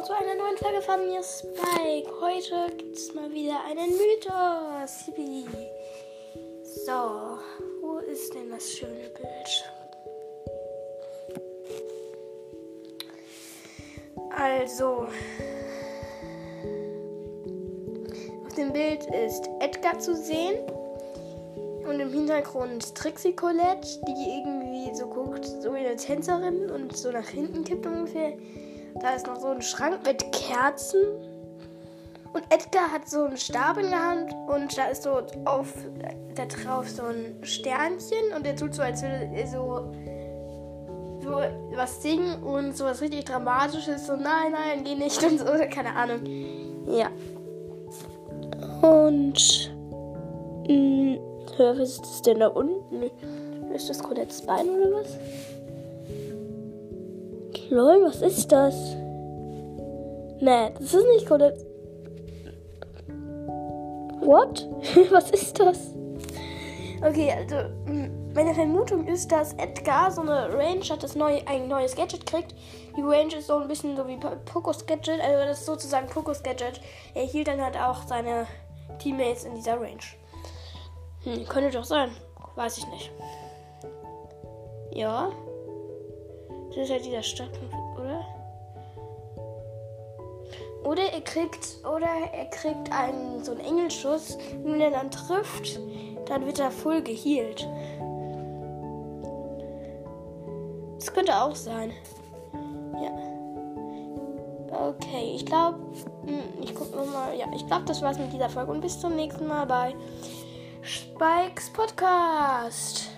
zu einer neuen Folge von mir, Spike. Heute gibt es mal wieder einen Mythos. So, wo ist denn das schöne Bild? Also, auf dem Bild ist Edgar zu sehen und im Hintergrund Trixie Colette, die irgendwie so guckt, so wie eine Tänzerin und so nach hinten kippt ungefähr. Da ist noch so ein Schrank mit Kerzen. Und Edgar hat so einen Stab in der Hand und da ist so auf da drauf so ein Sternchen und er tut so, als würde er so, so was singen und so was richtig Dramatisches. So, nein, nein, geh nicht und so, keine Ahnung. Ja. Und. Mh, hör, was ist das denn da unten? Ist das Colettes Bein oder was? Lol, was ist das? Nee, das ist nicht Colette. What? was ist das? Okay, also meine Vermutung ist, dass Edgar so eine Range hat, das neue, ein neues Gadget kriegt. Die Range ist so ein bisschen so wie Pokos Gadget, also das ist sozusagen Pokos Gadget. Er hielt dann halt auch seine Teammates in dieser Range. Hm, könnte doch sein. Weiß ich nicht. Ja. Das ist halt dieser Startpunkt, oder? Oder er kriegt, oder er kriegt einen, so einen Engelschuss. Wenn er dann trifft, dann wird er voll geheilt. Das könnte auch sein. Ja. Okay, ich glaube, hm, ich gucke nochmal. Ja, ich glaube, das war's mit dieser Folge und bis zum nächsten Mal bei Spikes Podcast.